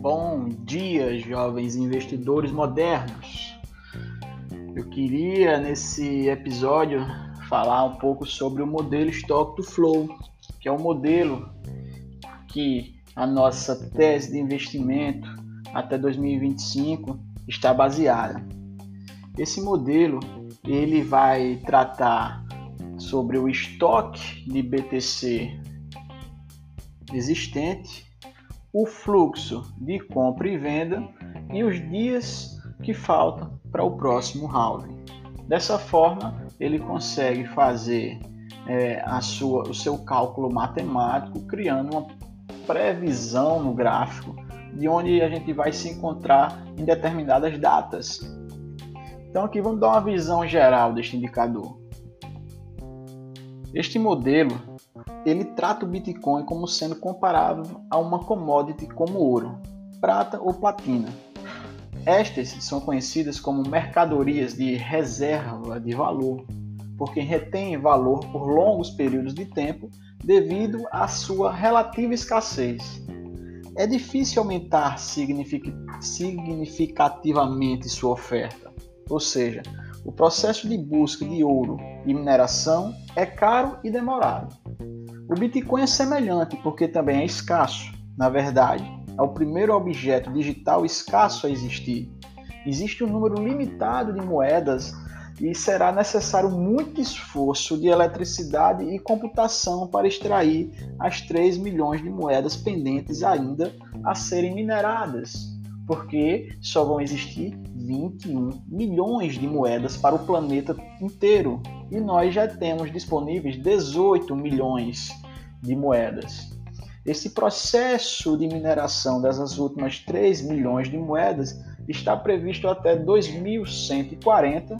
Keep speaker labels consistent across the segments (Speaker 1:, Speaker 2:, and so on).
Speaker 1: Bom dia, jovens investidores modernos. Eu queria nesse episódio falar um pouco sobre o modelo Stock to Flow, que é o um modelo que a nossa tese de investimento até 2025 está baseada. Esse modelo ele vai tratar sobre o estoque de BTC existente o fluxo de compra e venda e os dias que faltam para o próximo halving. Dessa forma, ele consegue fazer é, a sua, o seu cálculo matemático, criando uma previsão no gráfico de onde a gente vai se encontrar em determinadas datas. Então, aqui vamos dar uma visão geral deste indicador. Este modelo ele trata o Bitcoin como sendo comparável a uma commodity como ouro, prata ou platina. Estas são conhecidas como mercadorias de reserva de valor, porque retêm valor por longos períodos de tempo devido à sua relativa escassez. É difícil aumentar significativamente sua oferta, ou seja, o processo de busca de ouro e mineração é caro e demorado. O Bitcoin é semelhante porque também é escasso. Na verdade, é o primeiro objeto digital escasso a existir. Existe um número limitado de moedas e será necessário muito esforço de eletricidade e computação para extrair as 3 milhões de moedas pendentes ainda a serem mineradas, porque só vão existir 21 milhões de moedas para o planeta inteiro e nós já temos disponíveis 18 milhões de moedas. Esse processo de mineração dessas últimas 3 milhões de moedas está previsto até 2140,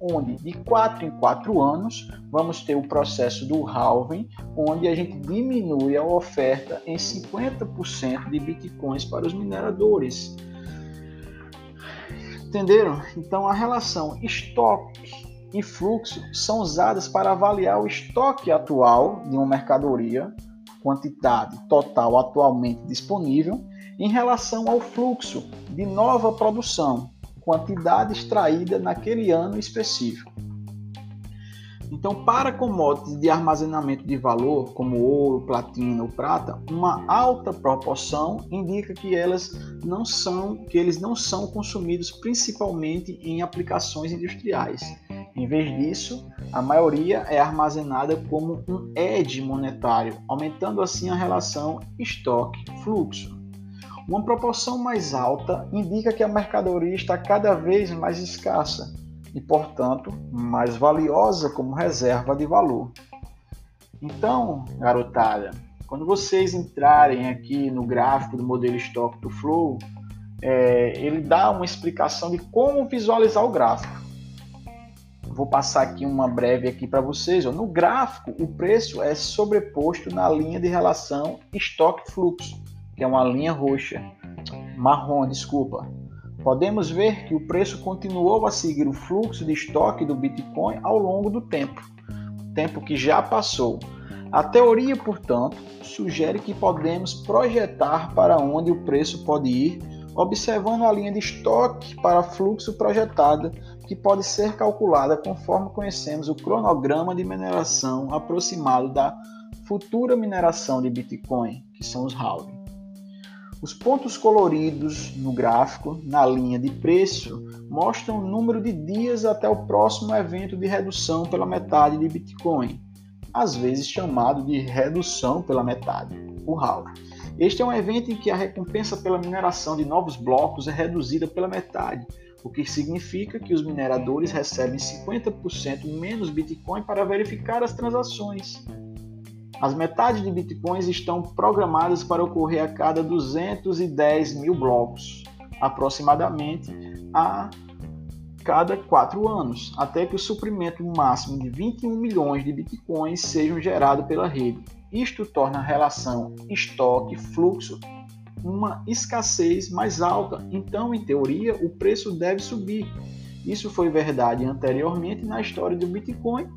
Speaker 1: onde de 4 em 4 anos vamos ter o processo do halving, onde a gente diminui a oferta em 50% de bitcoins para os mineradores. Entenderam? Então a relação estoque e fluxo são usadas para avaliar o estoque atual de uma mercadoria, quantidade total atualmente disponível, em relação ao fluxo de nova produção, quantidade extraída naquele ano específico. Então, para commodities de armazenamento de valor, como ouro, platina ou prata, uma alta proporção indica que elas não são, que eles não são consumidos principalmente em aplicações industriais. Em vez disso, a maioria é armazenada como um edge monetário, aumentando assim a relação estoque-fluxo. Uma proporção mais alta indica que a mercadoria está cada vez mais escassa e, portanto, mais valiosa como reserva de valor. Então, garotada, quando vocês entrarem aqui no gráfico do modelo Stock to Flow, é, ele dá uma explicação de como visualizar o gráfico. Vou passar aqui uma breve aqui para vocês. Ó. No gráfico, o preço é sobreposto na linha de relação estoque-fluxo, que é uma linha roxa, marrom, desculpa podemos ver que o preço continuou a seguir o fluxo de estoque do Bitcoin ao longo do tempo, tempo que já passou. A teoria, portanto, sugere que podemos projetar para onde o preço pode ir, observando a linha de estoque para fluxo projetada, que pode ser calculada conforme conhecemos o cronograma de mineração aproximado da futura mineração de Bitcoin, que são os halving. Os pontos coloridos no gráfico, na linha de preço, mostram o número de dias até o próximo evento de redução pela metade de Bitcoin, às vezes chamado de redução pela metade, o halving. Este é um evento em que a recompensa pela mineração de novos blocos é reduzida pela metade, o que significa que os mineradores recebem 50% menos Bitcoin para verificar as transações. As metades de bitcoins estão programadas para ocorrer a cada 210 mil blocos, aproximadamente a cada quatro anos, até que o suprimento máximo de 21 milhões de bitcoins sejam gerados pela rede. Isto torna a relação estoque-fluxo uma escassez mais alta, então, em teoria, o preço deve subir. Isso foi verdade anteriormente na história do Bitcoin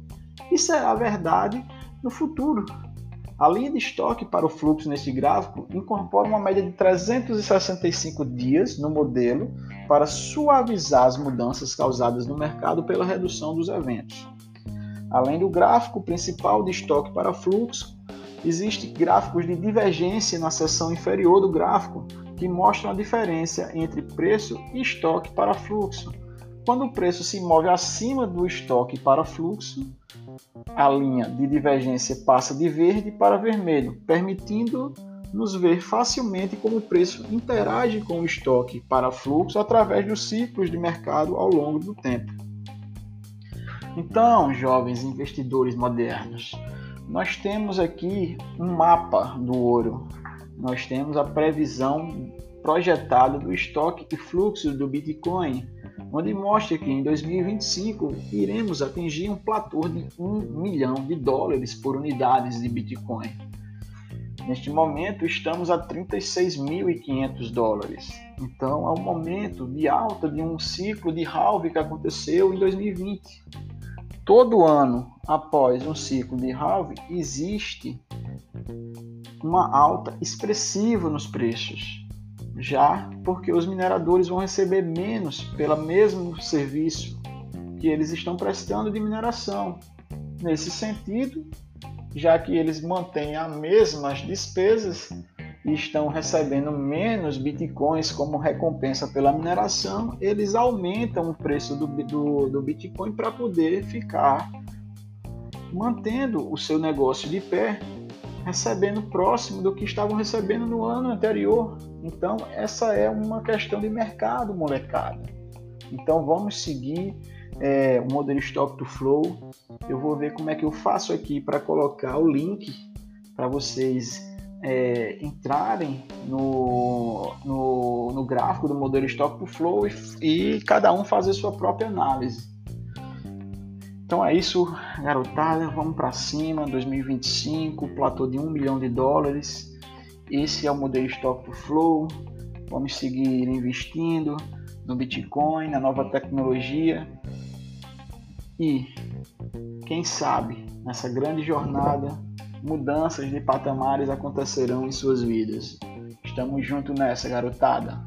Speaker 1: e será verdade no futuro. A linha de estoque para o fluxo neste gráfico incorpora uma média de 365 dias no modelo para suavizar as mudanças causadas no mercado pela redução dos eventos. Além do gráfico principal de estoque para fluxo, existem gráficos de divergência na seção inferior do gráfico que mostram a diferença entre preço e estoque para fluxo. Quando o preço se move acima do estoque para fluxo, a linha de divergência passa de verde para vermelho, permitindo nos ver facilmente como o preço interage com o estoque para fluxo através dos ciclos de mercado ao longo do tempo. Então, jovens investidores modernos, nós temos aqui um mapa do ouro. Nós temos a previsão projetada do estoque e fluxo do Bitcoin onde mostra que em 2025 iremos atingir um platô de 1 milhão de dólares por unidades de Bitcoin. Neste momento estamos a 36.500 dólares. Então é um momento de alta de um ciclo de halving que aconteceu em 2020. Todo ano após um ciclo de halving existe uma alta expressiva nos preços já porque os mineradores vão receber menos pelo mesmo serviço que eles estão prestando de mineração. Nesse sentido, já que eles mantêm as mesmas despesas e estão recebendo menos bitcoins como recompensa pela mineração, eles aumentam o preço do, do, do bitcoin para poder ficar mantendo o seu negócio de pé recebendo próximo do que estavam recebendo no ano anterior. Então, essa é uma questão de mercado, molecada. Então, vamos seguir é, o modelo Stop to Flow. Eu vou ver como é que eu faço aqui para colocar o link para vocês é, entrarem no, no, no, gráfico do modelo Stop to Flow e, e cada um fazer sua própria análise. Então é isso, garotada. Vamos para cima. 2025, platô de 1 milhão de dólares. Esse é o modelo Stock to Flow. Vamos seguir investindo no Bitcoin, na nova tecnologia. E quem sabe nessa grande jornada, mudanças de patamares acontecerão em suas vidas. Estamos juntos nessa, garotada.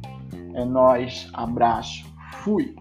Speaker 1: É nós. Abraço. Fui.